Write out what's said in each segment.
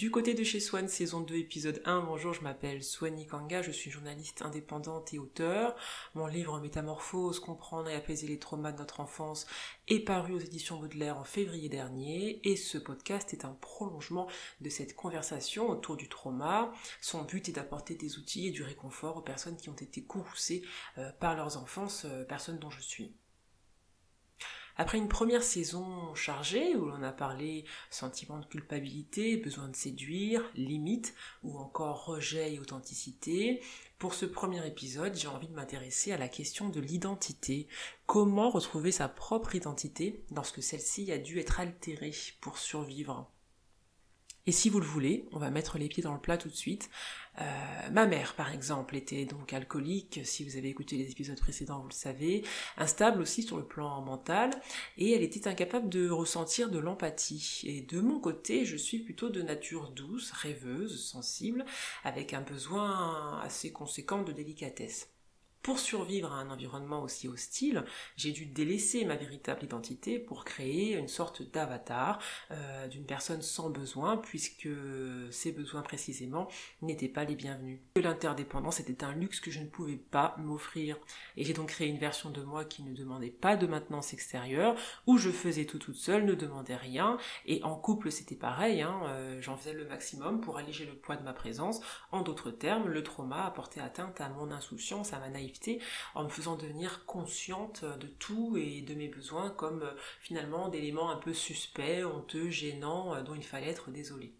Du côté de chez Swan, saison 2, épisode 1, bonjour, je m'appelle Swani Kanga, je suis journaliste indépendante et auteur. Mon livre Métamorphose, comprendre et apaiser les traumas de notre enfance est paru aux éditions Baudelaire en février dernier et ce podcast est un prolongement de cette conversation autour du trauma. Son but est d'apporter des outils et du réconfort aux personnes qui ont été courroucées euh, par leurs enfances, euh, personnes dont je suis. Après une première saison chargée où l'on a parlé sentiment de culpabilité, besoin de séduire, limite ou encore rejet et authenticité, pour ce premier épisode, j'ai envie de m'intéresser à la question de l'identité. Comment retrouver sa propre identité lorsque celle-ci a dû être altérée pour survivre? Et si vous le voulez, on va mettre les pieds dans le plat tout de suite. Euh, ma mère, par exemple, était donc alcoolique, si vous avez écouté les épisodes précédents, vous le savez, instable aussi sur le plan mental, et elle était incapable de ressentir de l'empathie. Et de mon côté, je suis plutôt de nature douce, rêveuse, sensible, avec un besoin assez conséquent de délicatesse. Pour survivre à un environnement aussi hostile, j'ai dû délaisser ma véritable identité pour créer une sorte d'avatar euh, d'une personne sans besoin, puisque ces besoins précisément n'étaient pas les bienvenus. L'interdépendance était un luxe que je ne pouvais pas m'offrir, et j'ai donc créé une version de moi qui ne demandait pas de maintenance extérieure, où je faisais tout toute seule, ne demandais rien, et en couple c'était pareil, hein, euh, j'en faisais le maximum pour alléger le poids de ma présence. En d'autres termes, le trauma a porté atteinte à mon insouciance, à ma naïveté en me faisant devenir consciente de tout et de mes besoins comme euh, finalement d'éléments un peu suspects, honteux, gênants, euh, dont il fallait être désolé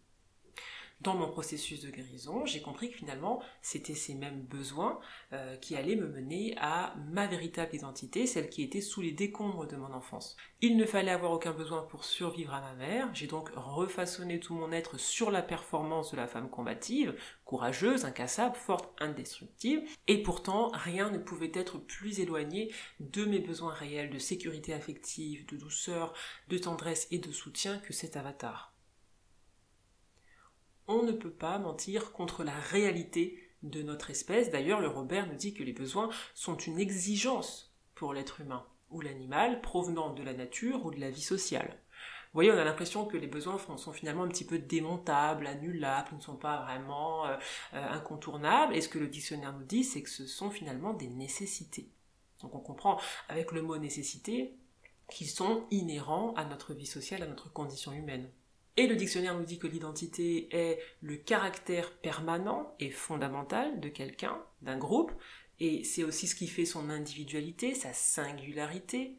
dans mon processus de guérison, j'ai compris que finalement, c'était ces mêmes besoins euh, qui allaient me mener à ma véritable identité, celle qui était sous les décombres de mon enfance. Il ne fallait avoir aucun besoin pour survivre à ma mère, j'ai donc refaçonné tout mon être sur la performance de la femme combative, courageuse, incassable, forte, indestructible, et pourtant rien ne pouvait être plus éloigné de mes besoins réels de sécurité affective, de douceur, de tendresse et de soutien que cet avatar on ne peut pas mentir contre la réalité de notre espèce. D'ailleurs, le Robert nous dit que les besoins sont une exigence pour l'être humain ou l'animal provenant de la nature ou de la vie sociale. Vous voyez, on a l'impression que les besoins sont finalement un petit peu démontables, annulables, ne sont pas vraiment euh, euh, incontournables. Et ce que le dictionnaire nous dit, c'est que ce sont finalement des nécessités. Donc on comprend avec le mot nécessité qu'ils sont inhérents à notre vie sociale, à notre condition humaine. Et le dictionnaire nous dit que l'identité est le caractère permanent et fondamental de quelqu'un, d'un groupe, et c'est aussi ce qui fait son individualité, sa singularité.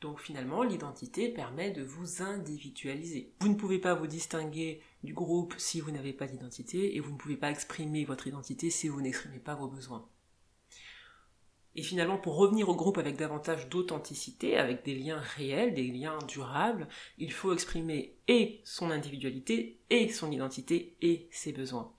Donc finalement, l'identité permet de vous individualiser. Vous ne pouvez pas vous distinguer du groupe si vous n'avez pas d'identité, et vous ne pouvez pas exprimer votre identité si vous n'exprimez pas vos besoins. Et finalement, pour revenir au groupe avec davantage d'authenticité, avec des liens réels, des liens durables, il faut exprimer et son individualité, et son identité, et ses besoins.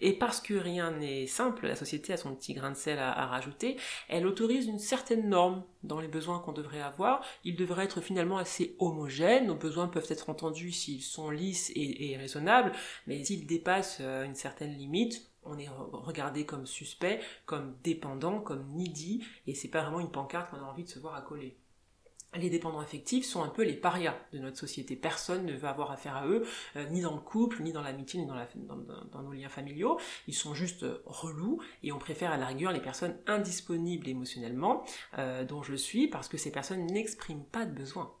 Et parce que rien n'est simple, la société a son petit grain de sel à, rajouter, elle autorise une certaine norme dans les besoins qu'on devrait avoir. Ils devraient être finalement assez homogènes, nos besoins peuvent être entendus s'ils sont lisses et, raisonnables, mais s'ils dépassent euh, une certaine limite, on est regardé comme suspect, comme dépendant, comme needy, et c'est pas vraiment une pancarte qu'on a envie de se voir accoler. Les dépendants affectifs sont un peu les parias de notre société. Personne ne veut avoir affaire à eux, euh, ni dans le couple, ni dans l'amitié, ni dans, nos liens familiaux. Ils sont juste euh, relous et on préfère à la rigueur les personnes indisponibles émotionnellement, euh, dont je suis, parce que ces personnes n'expriment pas de besoin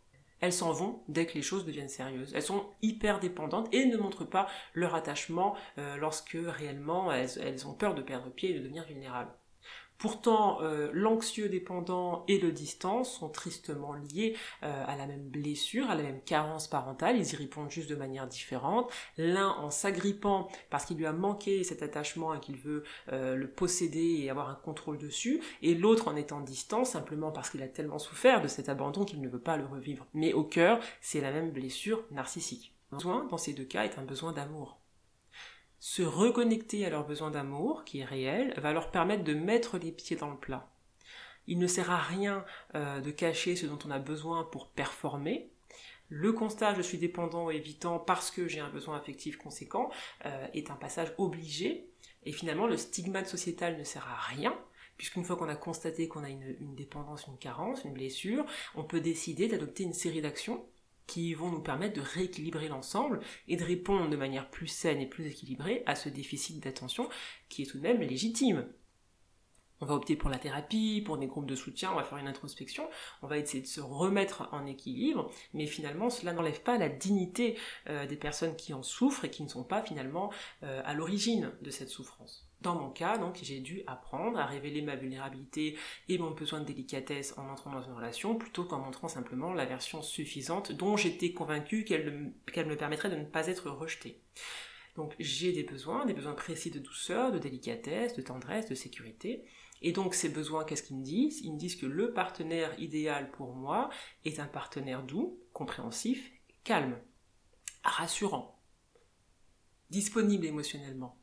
elles s'en vont dès que les choses deviennent sérieuses. Elles sont hyper dépendantes et ne montrent pas leur attachement euh, lorsque réellement elles, ont peur de perdre pied et de devenir vulnérables. Pourtant, euh, l'anxieux dépendant et le distant sont tristement liés euh, à la même blessure, à la même carence parentale, ils y répondent juste de manière différente. L'un en s'agrippant parce qu'il lui a manqué cet attachement et qu'il veut euh, le posséder et avoir un contrôle dessus, et l'autre en étant distant simplement parce qu'il a tellement souffert de cet abandon qu'il ne veut pas le revivre. Mais au cœur, c'est la même blessure narcissique. Le besoin, dans ces deux cas, est un besoin d'amour se reconnecter à leur besoin d'amour, qui est réel, va leur permettre de mettre les pieds dans le plat. Il ne sert à rien euh, de cacher ce dont on a besoin pour performer. Le constat je suis dépendant évitant parce que j'ai un besoin affectif conséquent euh, est un passage obligé. Et finalement, le stigmate sociétal ne sert à rien, puisqu'une fois qu'on a constaté qu'on a une dépendance, une carence, une blessure, on peut décider d'adopter une série d'actions qui vont nous permettre de rééquilibrer l'ensemble et de répondre de manière plus saine et plus équilibrée à ce déficit d'attention qui est tout de même légitime. On va opter pour la thérapie, pour des groupes de soutien, on va faire une introspection, on va essayer de se remettre en équilibre, mais finalement cela n'enlève pas la dignité euh, des personnes qui en souffrent et qui ne sont pas finalement euh, à l'origine de cette souffrance. Dans mon cas, donc, j'ai dû apprendre à révéler ma vulnérabilité et mon besoin de délicatesse en entrant dans une relation, plutôt qu'en montrant simplement la version suffisante dont j'étais convaincue qu'elle me permettrait de ne pas être rejetée. Donc j'ai des besoins, des besoins précis de douceur, de délicatesse, de tendresse, de sécurité. Et donc ces besoins, qu'est-ce qu'ils me disent? Ils me disent que le partenaire idéal pour moi est un partenaire doux, compréhensif, calme, rassurant, disponible émotionnellement.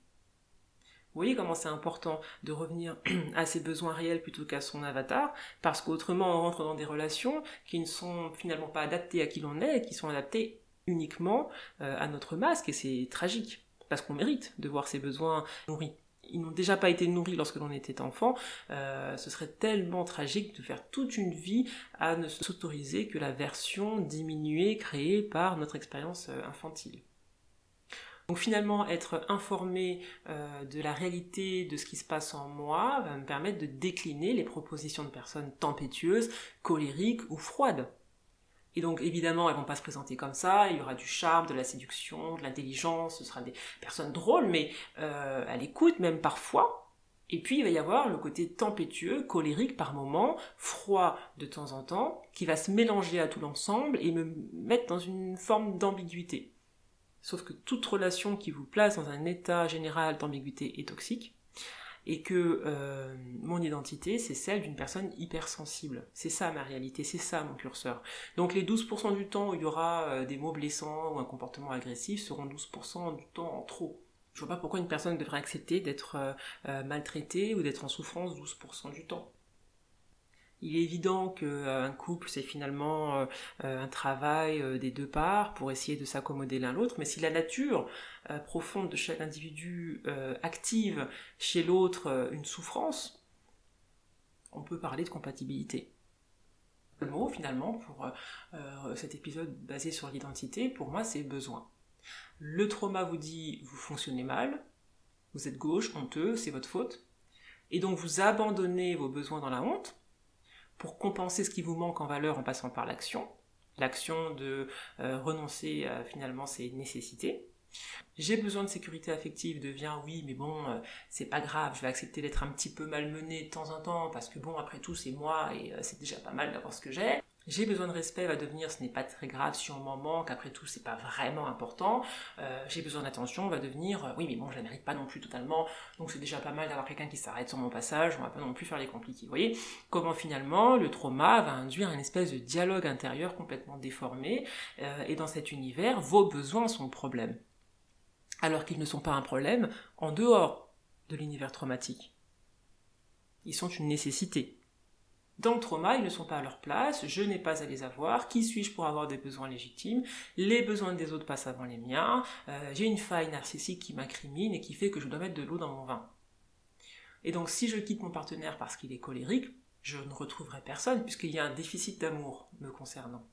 Vous voyez comment c'est important de revenir à ses besoins réels plutôt qu'à son avatar, parce qu'autrement on rentre dans des relations qui ne sont finalement pas adaptées à qui l'on est, qui sont adaptées uniquement euh, à notre masque, et c'est tragique, parce qu'on mérite de voir ses besoins nourris ils n'ont déjà pas été nourris lorsque l'on était enfant, euh, ce serait tellement tragique de faire toute une vie à ne s'autoriser que la version diminuée créée par notre expérience euh, infantile. Donc finalement, être informé euh, de la réalité de ce qui se passe en moi va me permettre de décliner les propositions de personnes tempétueuses, colériques ou froides. Et donc évidemment, elles vont pas se présenter comme ça, il y aura du charme, de la séduction, de l'intelligence, ce sera des personnes drôles, mais euh, à l'écoute même parfois. Et puis il va y avoir le côté tempétueux, colérique par moments, froid de temps en temps, qui va se mélanger à tout l'ensemble et me mettre dans une forme d'ambiguïté. Sauf que toute relation qui vous place dans un état général d'ambiguïté est toxique, et que euh, mon identité, c'est celle d'une personne hypersensible. C'est ça ma réalité, c'est ça mon curseur. Donc les 12% du temps où il y aura euh, des mots blessants ou un comportement agressif seront 12% du temps en trop. Je vois pas pourquoi une personne devrait accepter d'être euh, maltraitée ou d'être en souffrance 12% du temps. Il est évident qu'un euh, couple, c'est finalement euh, euh, un travail des deux parts pour essayer de s'accommoder l'un l'autre, mais si la nature profonde de chaque individu active chez l'autre une souffrance, on peut parler de compatibilité. Le mot, finalement, pour cet épisode basé sur l'identité, pour moi, c'est besoin. Le trauma vous dit, vous fonctionnez mal, vous êtes gauche, honteux, c'est votre faute, et donc vous abandonnez vos besoins dans la honte, pour compenser ce qui vous manque en valeur en passant par l'action, l'action de euh, renoncer à finalement ses nécessités. J'ai besoin de sécurité affective devient oui, mais bon, euh, c'est pas grave, je vais accepter d'être un petit peu malmené de temps en temps parce que bon, après tout, c'est moi et euh, c'est déjà pas mal d'avoir ce que j'ai j'ai besoin de respect va devenir ce n'est pas très grave si on m'en manque, après tout c'est pas vraiment important, euh, j'ai besoin d'attention va devenir euh, oui mais bon je la mérite pas non plus totalement, donc c'est déjà pas mal d'avoir quelqu'un qui s'arrête sur mon passage, on va pas non plus faire les compliqués. Vous voyez comment finalement le trauma va induire une espèce de dialogue intérieur complètement déformé, euh, et dans cet univers vos besoins sont problème. Alors qu'ils ne sont pas un problème en dehors de l'univers traumatique. Ils sont une nécessité. Dans le trauma, ils ne sont pas à leur place, je n'ai pas à les avoir, qui suis-je pour avoir des besoins légitimes, les besoins des autres passent avant les miens, euh, j'ai une faille narcissique qui m'incrimine et qui fait que je dois mettre de l'eau dans mon vin. Et donc si je quitte mon partenaire parce qu'il est colérique, je ne retrouverai personne puisqu'il y a un déficit d'amour me concernant.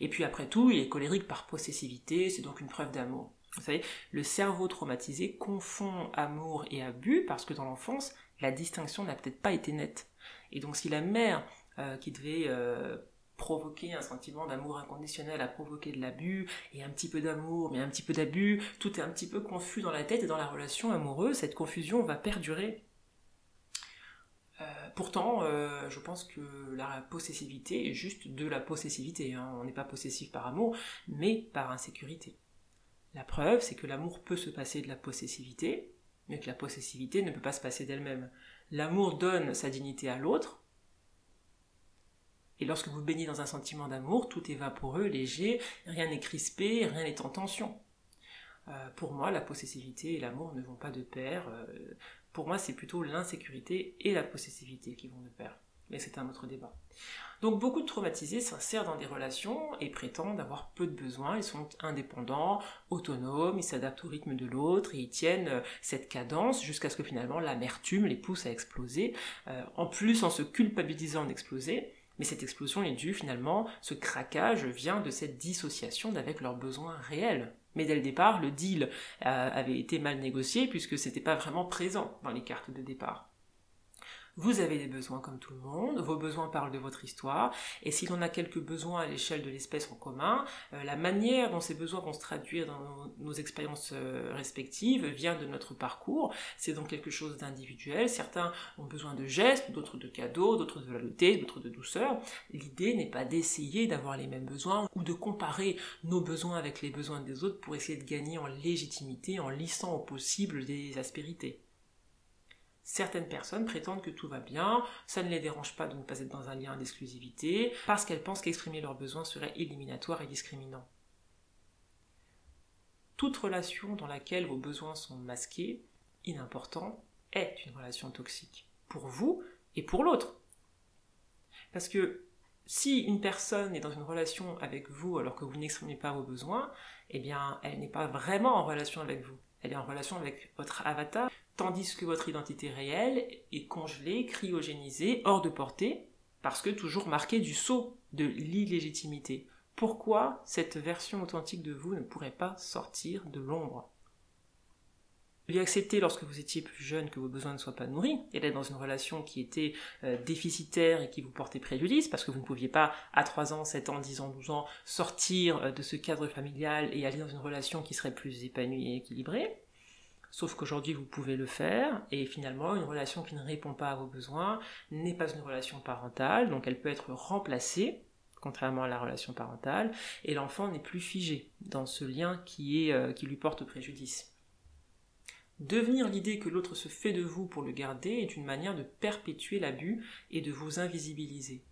Et puis après tout, il est colérique par possessivité, c'est donc une preuve d'amour. Vous savez, le cerveau traumatisé confond amour et abus parce que dans l'enfance, la distinction n'a peut-être pas été nette. Et donc si la mère euh, qui devait euh, provoquer un sentiment d'amour inconditionnel a provoqué de l'abus, et un petit peu d'amour, mais un petit peu d'abus, tout est un petit peu confus dans la tête et dans la relation amoureuse, cette confusion va perdurer. Euh, pourtant, je pense que la possessivité est juste de la possessivité. Hein. On n'est pas possessif par amour, mais par insécurité. La preuve, c'est que l'amour peut se passer de la possessivité, mais que la possessivité ne peut pas se passer d'elle-même. L'amour donne sa dignité à l'autre. Et lorsque vous baignez dans un sentiment d'amour, tout est vaporeux, léger, rien n'est crispé, rien n'est en tension. Euh, pour moi, la possessivité et l'amour ne vont pas de pair. Euh, pour moi, c'est plutôt l'insécurité et la possessivité qui vont de pair. Mais c'est un autre débat. Donc beaucoup de traumatisés s'insèrent dans des relations et prétendent avoir peu de besoins, ils sont indépendants, autonomes, ils s'adaptent au rythme de l'autre et ils tiennent euh, cette cadence jusqu'à ce que finalement l'amertume les pousse à exploser, euh, en plus en se culpabilisant d'exploser. Mais cette explosion est due finalement, ce craquage vient de cette dissociation d'avec leurs besoins réels. Mais dès le départ, le deal euh, avait été mal négocié puisque c'était pas vraiment présent dans les cartes de départ. Vous avez des besoins comme tout le monde, vos besoins parlent de votre histoire, et si l'on a quelques besoins à l'échelle de l'espèce en commun, euh, la manière dont ces besoins vont se traduire dans nos, expériences euh, respectives vient de notre parcours, c'est donc quelque chose d'individuel, certains ont besoin de gestes, d'autres de cadeaux, d'autres de loyauté, d'autres de douceur. L'idée n'est pas d'essayer d'avoir les mêmes besoins ou de comparer nos besoins avec les besoins des autres pour essayer de gagner en légitimité en lissant au possible des aspérités. Certaines personnes prétendent que tout va bien, ça ne les dérange pas de ne pas être dans un lien d'exclusivité, parce qu'elles pensent qu'exprimer leurs besoins serait éliminatoire et discriminant. Toute relation dans laquelle vos besoins sont masqués, inimportants, est une relation toxique, pour vous et pour l'autre. Parce que si une personne est dans une relation avec vous alors que vous n'exprimez pas vos besoins, eh bien, elle n'est pas vraiment en relation avec vous. Elle est en relation avec votre avatar, tandis que votre identité réelle est congelée, cryogénisée, hors de portée, parce que toujours marquée du sceau de l'illégitimité. Pourquoi cette version authentique de vous ne pourrait pas sortir de l'ombre? Lui accepter lorsque vous étiez plus jeune que vos besoins ne soient pas nourris, et d'être dans une relation qui était euh, déficitaire et qui vous portait préjudice, parce que vous ne pouviez pas, à 3 ans, 7 ans, 10 ans, 12 ans, sortir euh, de ce cadre familial et aller dans une relation qui serait plus épanouie et équilibrée. Sauf qu'aujourd'hui, vous pouvez le faire, et finalement, une relation qui ne répond pas à vos besoins n'est pas une relation parentale, donc elle peut être remplacée, contrairement à la relation parentale, et l'enfant n'est plus figé dans ce lien euh, qui lui porte préjudice. Devenir l'idée que l'autre se fait de vous pour le garder est une manière de perpétuer l'abus et de vous invisibiliser.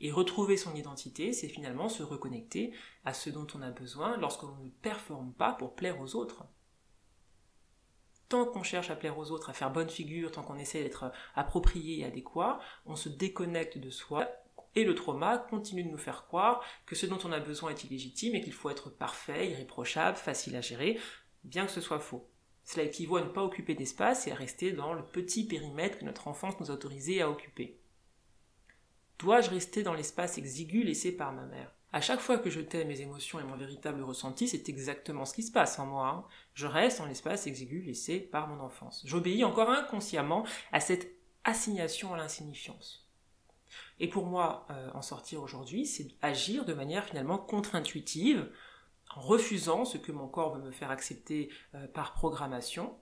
Et retrouver son identité, c'est finalement se reconnecter à ce dont on a besoin lorsqu'on ne performe pas pour plaire aux autres tant qu'on cherche à plaire aux autres, à faire bonne figure, tant qu'on essaie d'être approprié et adéquat, on se déconnecte de soi et le trauma continue de nous faire croire que ce dont on a besoin est illégitime et qu'il faut être parfait, irréprochable, facile à gérer, bien que ce soit faux. Cela équivaut à ne pas occuper d'espace et à rester dans le petit périmètre que notre enfance nous a autorisé à occuper. Dois-je rester dans l'espace exigu laissé par ma mère? À chaque fois que je tais mes émotions et mon véritable ressenti, c'est exactement ce qui se passe en moi. Hein. Je reste en l'espace exigu laissé par mon enfance. J'obéis encore inconsciemment à cette assignation à l'insignifiance. Et pour moi, euh, en sortir aujourd'hui, c'est agir de manière finalement contre-intuitive, en refusant ce que mon corps veut me faire accepter euh, par programmation.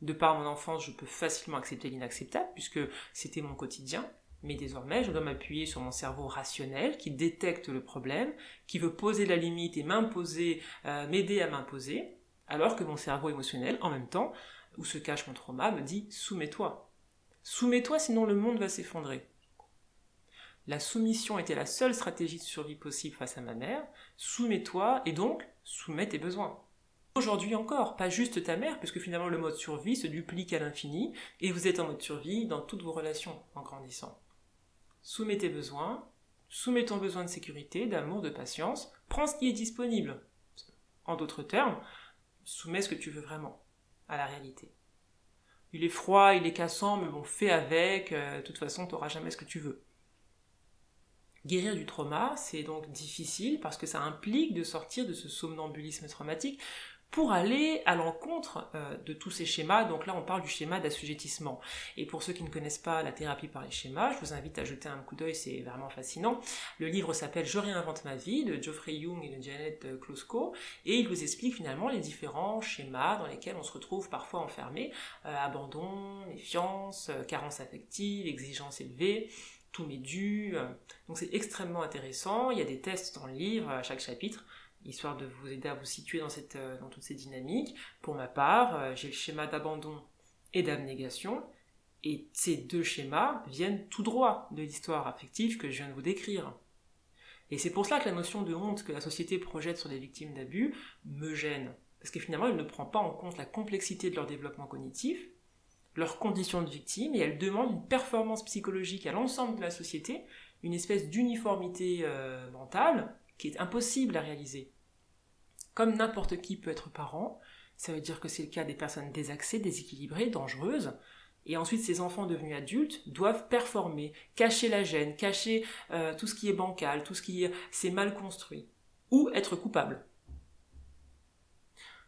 De par mon enfance, je peux facilement accepter l'inacceptable, puisque c'était mon quotidien. Mais désormais, je dois m'appuyer sur mon cerveau rationnel qui détecte le problème, qui veut poser la limite et m'imposer, euh, m'aider à m'imposer, alors que mon cerveau émotionnel, en même temps, où se cache mon trauma, me dit soumets-toi. Soumets-toi, sinon le monde va s'effondrer. La soumission était la seule stratégie de survie possible face à ma mère. Soumets-toi et donc soumets tes besoins. Aujourd'hui encore, pas juste ta mère, puisque finalement le mode survie se duplique à l'infini et vous êtes en mode survie dans toutes vos relations en grandissant soumets tes besoins, soumets ton besoin de sécurité, d'amour, de patience, prends ce qui est disponible. En d'autres termes, soumets ce que tu veux vraiment à la réalité. Il est froid, il est cassant, mais bon, fais avec, euh, de toute façon, tu n'auras jamais ce que tu veux. Guérir du trauma, c'est donc difficile parce que ça implique de sortir de ce somnambulisme traumatique pour aller à l'encontre euh, de tous ces schémas. Donc là, on parle du schéma d'assujettissement. Et pour ceux qui ne connaissent pas la thérapie par les schémas, je vous invite à jeter un coup d'œil, c'est vraiment fascinant. Le livre s'appelle Je réinvente ma vie de Geoffrey Young et de Janet Klosko, et il vous explique finalement les différents schémas dans lesquels on se retrouve parfois enfermé. Euh, abandon, méfiance, euh, carence affective, exigence élevée, tout m'est dû. Donc c'est extrêmement intéressant. Il y a des tests dans le livre à chaque chapitre histoire de vous aider à vous situer dans, cette, euh, dans toutes ces dynamiques. Pour ma part, euh, j'ai le schéma d'abandon et d'abnégation, et ces deux schémas viennent tout droit de l'histoire affective que je viens de vous décrire. Et c'est pour cela que la notion de honte que la société projette sur les victimes d'abus me gêne, parce que finalement elle ne prend pas en compte la complexité de leur développement cognitif, leur condition de victime et elles demandent une performance psychologique à l'ensemble de la société, une espèce d'uniformité euh, mentale qui est impossible à réaliser. Comme n'importe qui peut être parent, ça veut dire que c'est le cas des personnes désaxées, déséquilibrées, dangereuses, et ensuite, ces enfants devenus adultes doivent performer, cacher la gêne, cacher euh, tout ce qui est bancal, tout ce qui est mal construit, ou être coupables.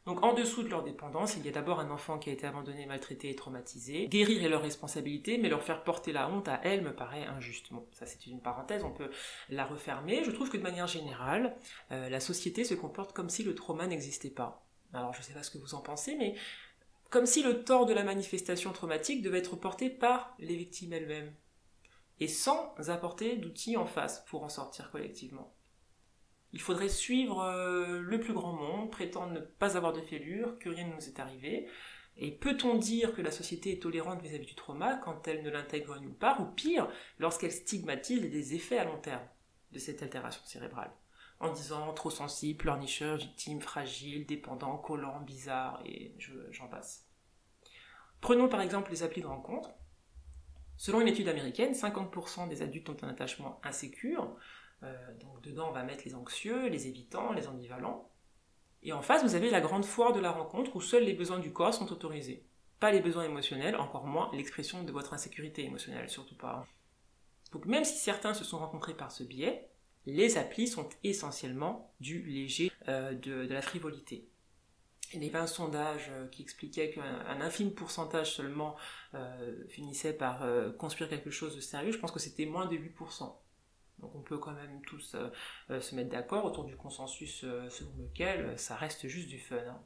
Donc en dessous de leur dépendance, il y a d'abord un enfant qui a été abandonné, maltraité et traumatisé. Guérir est leur responsabilité, mais leur faire porter la honte à elle me paraît injuste. Bon, ça c'est une parenthèse, on peut la refermer. Je trouve que de manière générale, euh, la société se comporte comme si le trauma n'existait pas. Alors je ne sais pas ce que vous en pensez, mais comme si le tort de la manifestation traumatique devait être porté par les victimes elles-mêmes, et sans apporter d'outils en face pour en sortir collectivement. Il faudrait suivre euh, le plus grand monde, prétendre ne pas avoir de fêlure, que rien ne nous est arrivé. Et peut-on dire que la société est tolérante vis-à-vis du trauma quand elle ne l'intègre nulle part, ou pire, lorsqu'elle stigmatise les effets à long terme de cette altération cérébrale en disant trop sensible, pleurnicheur, victime, fragile, dépendant, collant, bizarre, et j'en passe. Prenons par exemple les applis de rencontre. Selon une étude américaine, 50% des adultes ont un attachement insécure, donc dedans, on va mettre les anxieux, les évitants, les ambivalents. Et en face, vous avez la grande foire de la rencontre où seuls les besoins du corps sont autorisés. Pas les besoins émotionnels, encore moins l'expression de votre insécurité émotionnelle, surtout pas. Donc même si certains se sont rencontrés par ce biais, les applis sont essentiellement du léger, euh, de, la frivolité. Il y avait un sondage euh, qui expliquait qu'un infime pourcentage seulement finissait par construire quelque chose de sérieux. Je pense que c'était moins de 8%. Donc on peut quand même tous euh, euh, se mettre d'accord autour du consensus euh, selon lequel ça reste juste du fun. Hein.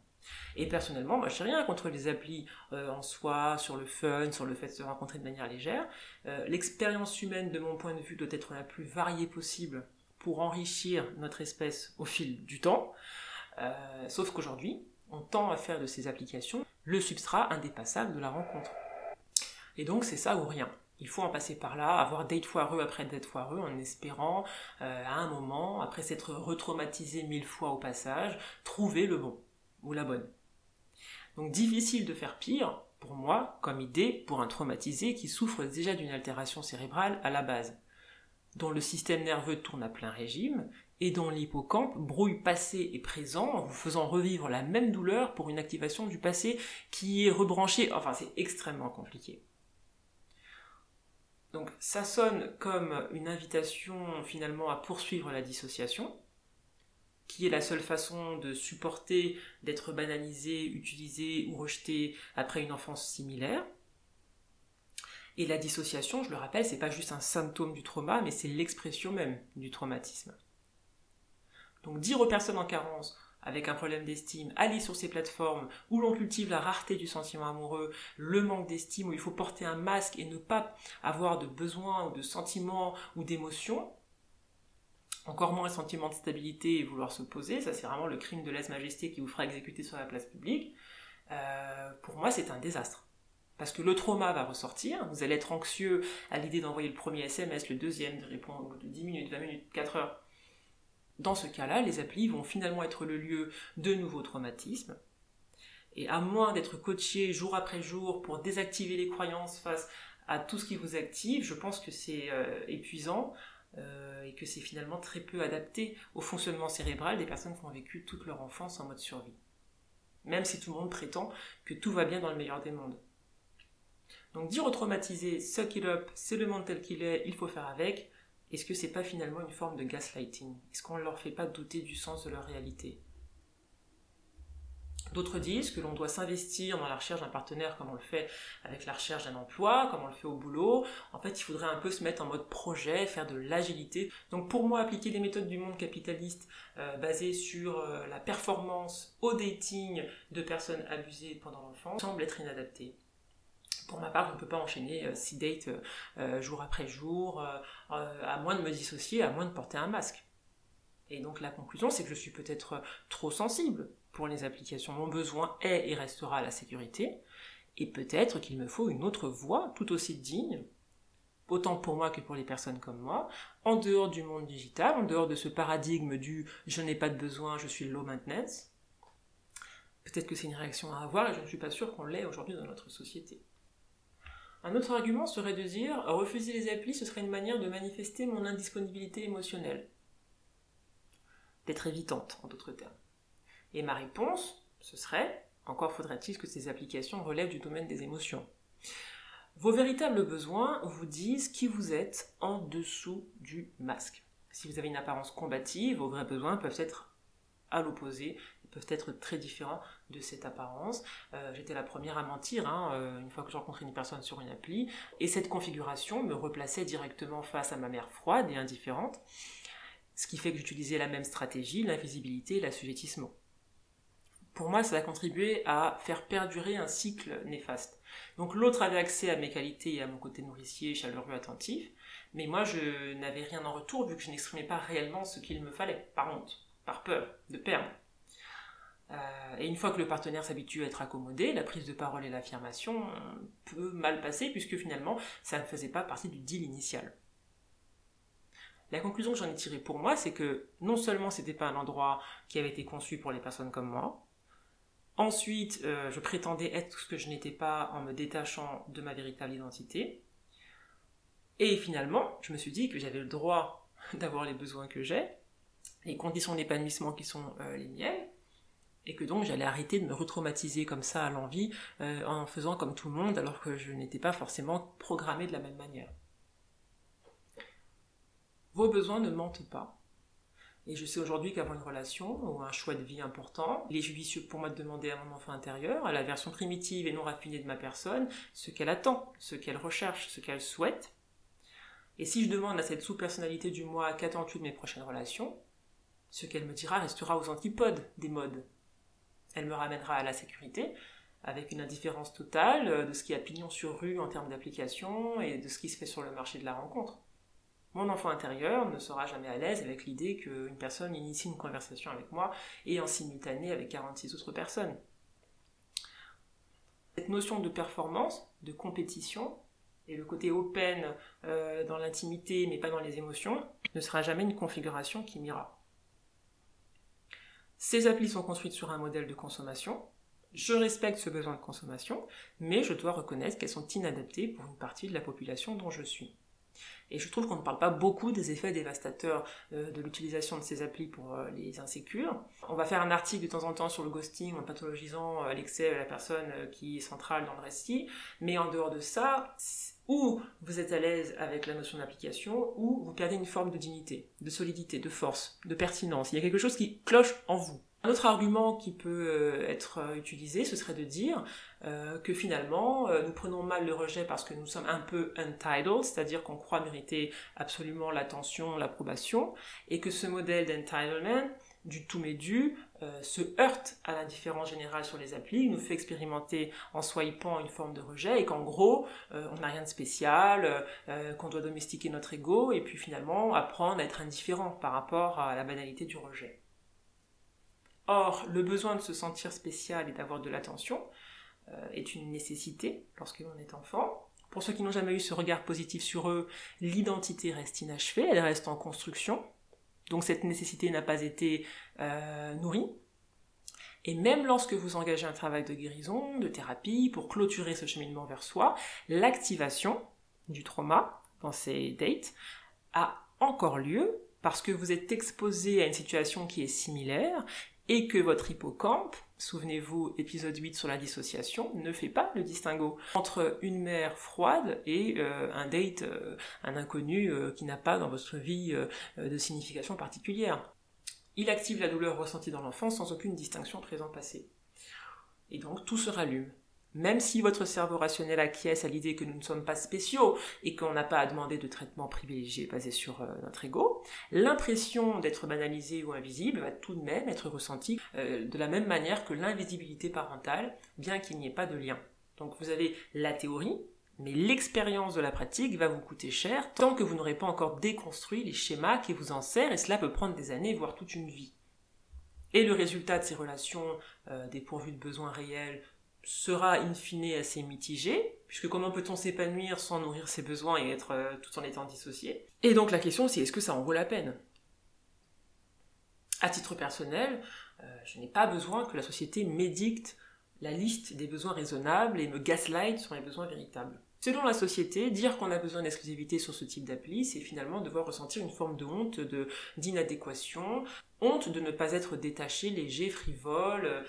Et personnellement, moi, je n'ai rien contre les applis en soi, sur le fun, sur le fait de se rencontrer de manière légère. L'expérience humaine, de mon point de vue, doit être la plus variée possible pour enrichir notre espèce au fil du temps. sauf qu'aujourd'hui, on tend à faire de ces applications le substrat indépassable de la rencontre. Et donc c'est ça ou rien. Il faut en passer par là, avoir date foireux après date foireux, en espérant, euh, à un moment, après s'être retraumatisé mille fois au passage, trouver le bon ou la bonne. Donc difficile de faire pire, pour moi, comme idée, pour un traumatisé qui souffre déjà d'une altération cérébrale à la base, dont le système nerveux tourne à plein régime, et dont l'hippocampe brouille passé et présent en vous faisant revivre la même douleur pour une activation du passé qui est rebranchée. Enfin, c'est extrêmement compliqué. Donc ça sonne comme une invitation finalement à poursuivre la dissociation, qui est la seule façon de supporter d'être banalisé, utilisé ou rejeté après une enfance similaire. Et la dissociation, je le rappelle, c'est pas juste un symptôme du trauma, mais c'est l'expression même du traumatisme. Donc dire aux personnes en carence avec un problème d'estime, aller sur ces plateformes où l'on cultive la rareté du sentiment amoureux, le manque d'estime, où il faut porter un masque et ne pas avoir de besoin ou de sentiments ou d'émotions, encore moins un sentiment de stabilité et vouloir se poser, ça c'est vraiment le crime de lèse-majesté qui vous fera exécuter sur la place publique, euh, pour moi c'est un désastre. Parce que le trauma va ressortir, vous allez être anxieux à l'idée d'envoyer le premier SMS, le deuxième, de répondre de 10 minutes, 20 minutes, 4 heures, dans ce cas-là, les applis vont finalement être le lieu de nouveaux traumatismes. Et à moins d'être coaché jour après jour pour désactiver les croyances face à tout ce qui vous active, je pense que c'est euh, épuisant euh, et que c'est finalement très peu adapté au fonctionnement cérébral des personnes qui ont vécu toute leur enfance en mode survie. Même si tout le monde prétend que tout va bien dans le meilleur des mondes. Donc dire aux traumatisés, suck it up, c'est le monde tel qu'il est, il faut faire avec, est-ce que c'est pas finalement une forme de gaslighting? Est-ce qu'on ne leur fait pas douter du sens de leur réalité? D'autres disent que l'on doit s'investir dans la recherche d'un partenaire comme on le fait avec la recherche d'un emploi, comme on le fait au boulot. En fait, il faudrait un peu se mettre en mode projet, faire de l'agilité. Donc pour moi, appliquer les méthodes du monde capitaliste euh, basées sur euh, la performance au dating de personnes abusées pendant l'enfance semble être inadapté. Pour ma part, je ne peux pas enchaîner 6 euh, dates euh, euh, jour après jour, à moins de me dissocier, à moins de porter un masque. Et donc la conclusion, c'est que je suis peut-être trop sensible pour les applications. Mon besoin est et restera la sécurité, et peut-être qu'il me faut une autre voie tout aussi digne, autant pour moi que pour les personnes comme moi, en dehors du monde digital, en dehors de ce paradigme du je n'ai pas de besoin, je suis low maintenance. Peut-être que c'est une réaction à avoir et je ne suis pas sûr qu'on l'ait aujourd'hui dans notre société. Un autre argument serait de dire refuser les applis, ce serait une manière de manifester mon indisponibilité émotionnelle. D'être évitante, en d'autres termes. Et ma réponse, ce serait encore faudrait-il que ces applications relèvent du domaine des émotions. Vos véritables besoins vous disent qui vous êtes en dessous du masque. Si vous avez une apparence combative, vos vrais besoins peuvent être à l'opposé, peuvent être très différents de cette apparence. Euh, j'étais la première à mentir hein, euh, une fois que j'ai rencontré une personne sur une appli, et cette configuration me replaçait directement face à ma mère froide et indifférente, ce qui fait que j'utilisais la même stratégie, l'invisibilité et l'assujettissement. Pour moi, ça a contribué à faire perdurer un cycle néfaste. Donc l'autre avait accès à mes qualités et à mon côté nourricier, chaleureux, attentif, mais moi je n'avais rien en retour vu que je n'exprimais pas réellement ce qu'il me fallait, par honte, par peur de perdre. Euh, et une fois que le partenaire s'habitue à être accommodé, la prise de parole et l'affirmation peut mal passer puisque finalement ça ne faisait pas partie du deal initial. La conclusion que j'en ai tirée pour moi, c'est que non seulement c'était pas un endroit qui avait été conçu pour les personnes comme moi, ensuite euh, je prétendais être ce que je n'étais pas en me détachant de ma véritable identité, et finalement je me suis dit que j'avais le droit d'avoir les besoins que j'ai, les conditions d'épanouissement qui sont euh, les miennes, et que donc j'allais arrêter de me retraumatiser comme ça à l'envie euh, en faisant comme tout le monde alors que je n'étais pas forcément programmée de la même manière. Vos besoins ne mentent pas. Et je sais aujourd'hui qu'avoir une relation ou un choix de vie important, il est judicieux pour moi de demander à mon enfant intérieur, à la version primitive et non raffinée de ma personne, ce qu'elle attend, ce qu'elle recherche, ce qu'elle souhaite. Et si je demande à cette sous-personnalité du moi qu'attends-tu de mes prochaines relations, ce qu'elle me dira restera aux antipodes des modes elle me ramènera à la sécurité, avec une indifférence totale euh, de ce qui a pignon sur rue en termes d'application et de ce qui se fait sur le marché de la rencontre. Mon enfant intérieur ne sera jamais à l'aise avec l'idée qu'une personne initie une conversation avec moi et en simultané avec 46 autres personnes. Cette notion de performance, de compétition, et le côté open euh, dans l'intimité mais pas dans les émotions, ne sera jamais une configuration qui m'ira. Ces applis sont construites sur un modèle de consommation. Je respecte ce besoin de consommation, mais je dois reconnaître qu'elles sont inadaptées pour une partie de la population dont je suis. Et je trouve qu'on ne parle pas beaucoup des effets dévastateurs euh, de l'utilisation de ces applis pour euh, les insécures. On va faire un article de temps en temps sur le ghosting en pathologisant euh, l'excès de la personne qui est centrale dans le récit, mais en dehors de ça, ou vous êtes à l'aise avec la notion d'application, ou vous perdez une forme de dignité, de solidité, de force, de pertinence. Il y a quelque chose qui cloche en vous. Un autre argument qui peut euh, être euh, utilisé, ce serait de dire euh, que finalement, nous prenons mal le rejet parce que nous sommes un peu entitled, c'est-à-dire qu'on croit mériter absolument l'attention, l'approbation, et que ce modèle d'entitlement, du tout mais dû, se heurte à l'indifférence générale sur les applis, nous fait expérimenter en swipant une forme de rejet, et qu'en gros, on n'a rien de spécial, qu'on doit domestiquer notre ego, et puis finalement apprendre à être indifférent par rapport à la banalité du rejet. Or, le besoin de se sentir spécial et d'avoir de l'attention euh, est une nécessité lorsque l'on est enfant. Pour ceux qui n'ont jamais eu ce regard positif sur eux, l'identité reste inachevée, elle reste en construction. Donc cette nécessité n'a pas été euh, nourrie. Et même lorsque vous engagez un travail de guérison, de thérapie, pour clôturer ce cheminement vers soi, l'activation du trauma dans ces dates a encore lieu parce que vous êtes exposé à une situation qui est similaire et que votre hippocampe, souvenez-vous, épisode 8 sur la dissociation, ne fait pas le distinguo entre une mère froide et euh, un date, euh, un inconnu euh, qui n'a pas dans votre vie de signification particulière. Il active la douleur ressentie dans l'enfance sans aucune distinction présent-passé. Et donc tout se rallume. Même si votre cerveau rationnel acquiesce à l'idée que nous ne sommes pas spéciaux et qu'on n'a pas à demander de traitement privilégié basé sur euh, notre ego, l'impression d'être banalisé ou invisible va tout de même être ressentie euh, de la même manière que l'invisibilité parentale, bien qu'il n'y ait pas de lien. Donc vous avez la théorie, mais l'expérience de la pratique va vous coûter cher tant que vous n'aurez pas encore déconstruit les schémas qui vous en servent et cela peut prendre des années, voire toute une vie. Et le résultat de ces relations euh, dépourvues de besoins réels sera in fine assez mitigé, puisque comment peut-on s'épanouir sans nourrir ses besoins et être euh, tout en étant dissocié? Et donc la question c'est est-ce que ça en vaut la peine? À titre personnel, euh, je n'ai pas besoin que la société m'édicte la liste des besoins raisonnables et me gaslight sur les besoins véritables. Selon la société, dire qu'on a besoin d'exclusivité sur ce type d'appli, c'est finalement devoir ressentir une forme de honte, de, d'inadéquation, honte de ne pas être détaché, léger, frivole, euh,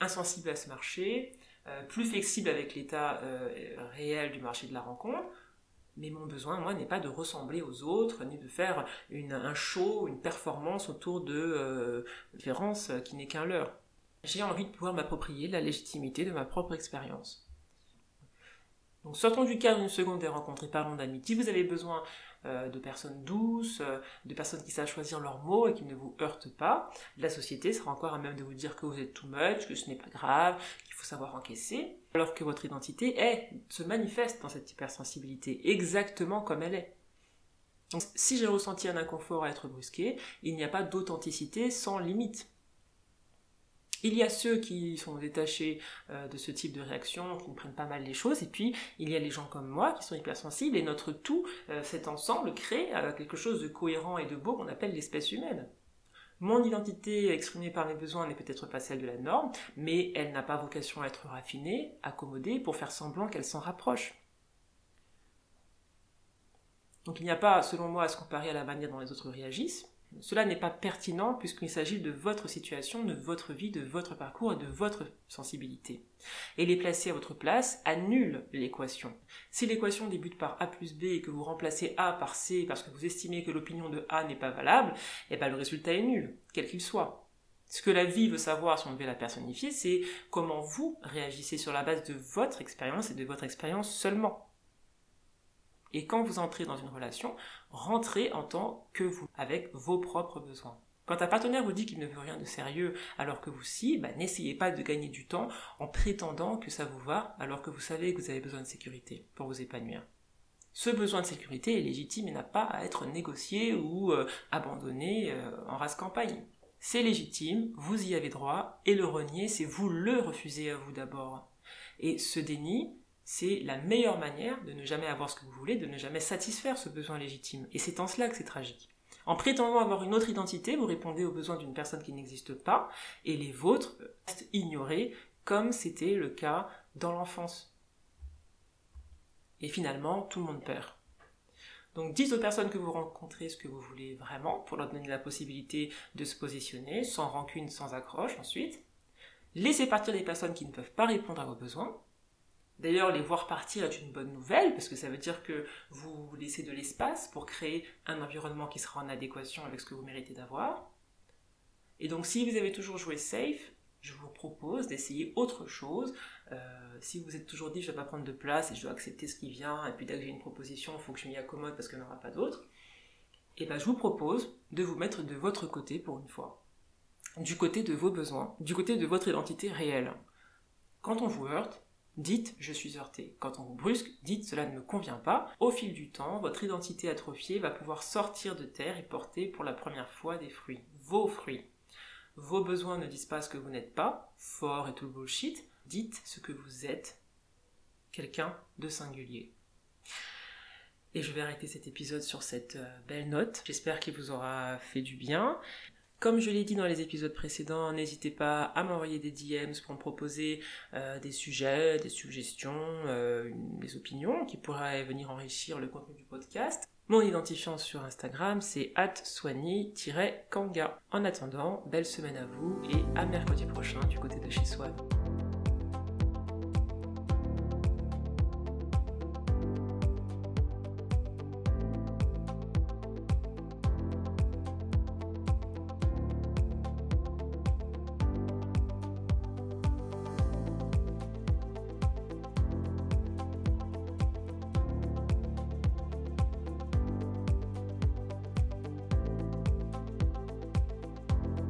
insensible à ce marché, plus flexible avec l'état euh, réel du marché de la rencontre. Mais mon besoin, moi, n'est pas de ressembler aux autres, ni de faire un show, une performance autour de euh, qui n'est qu'un leurre. J'ai envie de pouvoir m'approprier la légitimité de ma propre expérience. Donc sortons du cadre une seconde des rencontres et parlons d'amitié. Vous avez besoin euh, de personnes douces, euh, de personnes qui savent choisir leurs mots et qui ne vous heurtent pas. La société sera encore à même de vous dire que vous êtes too much, que ce n'est pas grave, qu'il faut savoir encaisser, alors que votre identité est, se manifeste dans cette hypersensibilité, exactement comme elle est. Donc, si j'ai ressenti un inconfort à être brusqué, il n'y a pas d'authenticité sans limite. Il y a ceux qui sont détachés euh, de ce type de réaction, qui prennent pas mal les choses, et puis il y a les gens comme moi qui sont hypersensibles, et notre tout, euh, cet ensemble, crée euh, quelque chose de cohérent et de beau qu'on appelle l'espèce humaine. Mon identité exprimée par mes besoins n'est peut-être pas celle de la norme, mais elle n'a pas vocation à être raffinée, accommodée, pour faire semblant qu'elle s'en rapproche. Donc il n'y a pas, selon moi, à se comparer à la manière dont les autres réagissent, cela n'est pas pertinent puisqu'il s'agit de votre situation, de votre vie, de votre parcours et de votre sensibilité. Et les placer à votre place annule l'équation. Si l'équation débute par A plus B et que vous remplacez A par C parce que vous estimez que l'opinion de A n'est pas valable, eh ben le résultat est nul, quel qu'il soit. Ce que la vie veut savoir si on devait la personnifier, c'est comment vous réagissez sur la base de votre expérience et de votre expérience seulement. Et quand vous entrez dans une relation, rentrez en tant que vous, avec vos propres besoins. Quand un partenaire vous dit qu'il ne veut rien de sérieux alors que vous si, bah, n'essayez pas de gagner du temps en prétendant que ça vous va alors que vous savez que vous avez besoin de sécurité pour vous épanouir. Ce besoin de sécurité est légitime et n'a pas à être négocié ou euh, abandonné euh, en race campagne. C'est légitime, vous y avez droit, et le renier, c'est vous le refuser à vous d'abord. Et ce déni, c'est la meilleure manière de ne jamais avoir ce que vous voulez, de ne jamais satisfaire ce besoin légitime. Et c'est en cela que c'est tragique. En prétendant avoir une autre identité, vous répondez aux besoins d'une personne qui n'existe pas, et les vôtres restent ignorés, comme c'était le cas dans l'enfance. Et finalement, tout le monde perd. Donc dites aux personnes que vous rencontrez ce que vous voulez vraiment, pour leur donner la possibilité de se positionner, sans rancune, sans accroche ensuite. Laissez partir les personnes qui ne peuvent pas répondre à vos besoins, D'ailleurs, les voir partir est une bonne nouvelle parce que ça veut dire que vous laissez de l'espace pour créer un environnement qui sera en adéquation avec ce que vous méritez d'avoir. Et donc, si vous avez toujours joué safe, je vous propose d'essayer autre chose. Euh, si vous êtes toujours dit je ne vais pas prendre de place et je dois accepter ce qui vient, et puis dès que j'ai une proposition, il faut que je m'y accommode parce qu'il n'y en aura pas d'autre, et eh ben je vous propose de vous mettre de votre côté pour une fois. Du côté de vos besoins, du côté de votre identité réelle. Quand on vous heurte, dites je suis heurté. Quand on vous brusque, dites cela ne me convient pas. Au fil du temps, votre identité atrophiée va pouvoir sortir de terre et porter pour la première fois des fruits. Vos fruits. Vos besoins ne disent pas ce que vous n'êtes pas, fort et tout le bullshit. Dites ce que vous êtes, quelqu'un de singulier. Et je vais arrêter cet épisode sur cette euh, belle note. J'espère qu'il vous aura fait du bien. Comme je l'ai dit dans les épisodes précédents, n'hésitez pas à m'envoyer des DMs pour me proposer euh, des sujets, des suggestions, euh, des opinions qui pourraient venir enrichir le contenu du podcast. Mon identifiant sur Instagram, c'est atsoigny-kanga. En attendant, belle semaine à vous et à mercredi prochain du côté de chez Swan.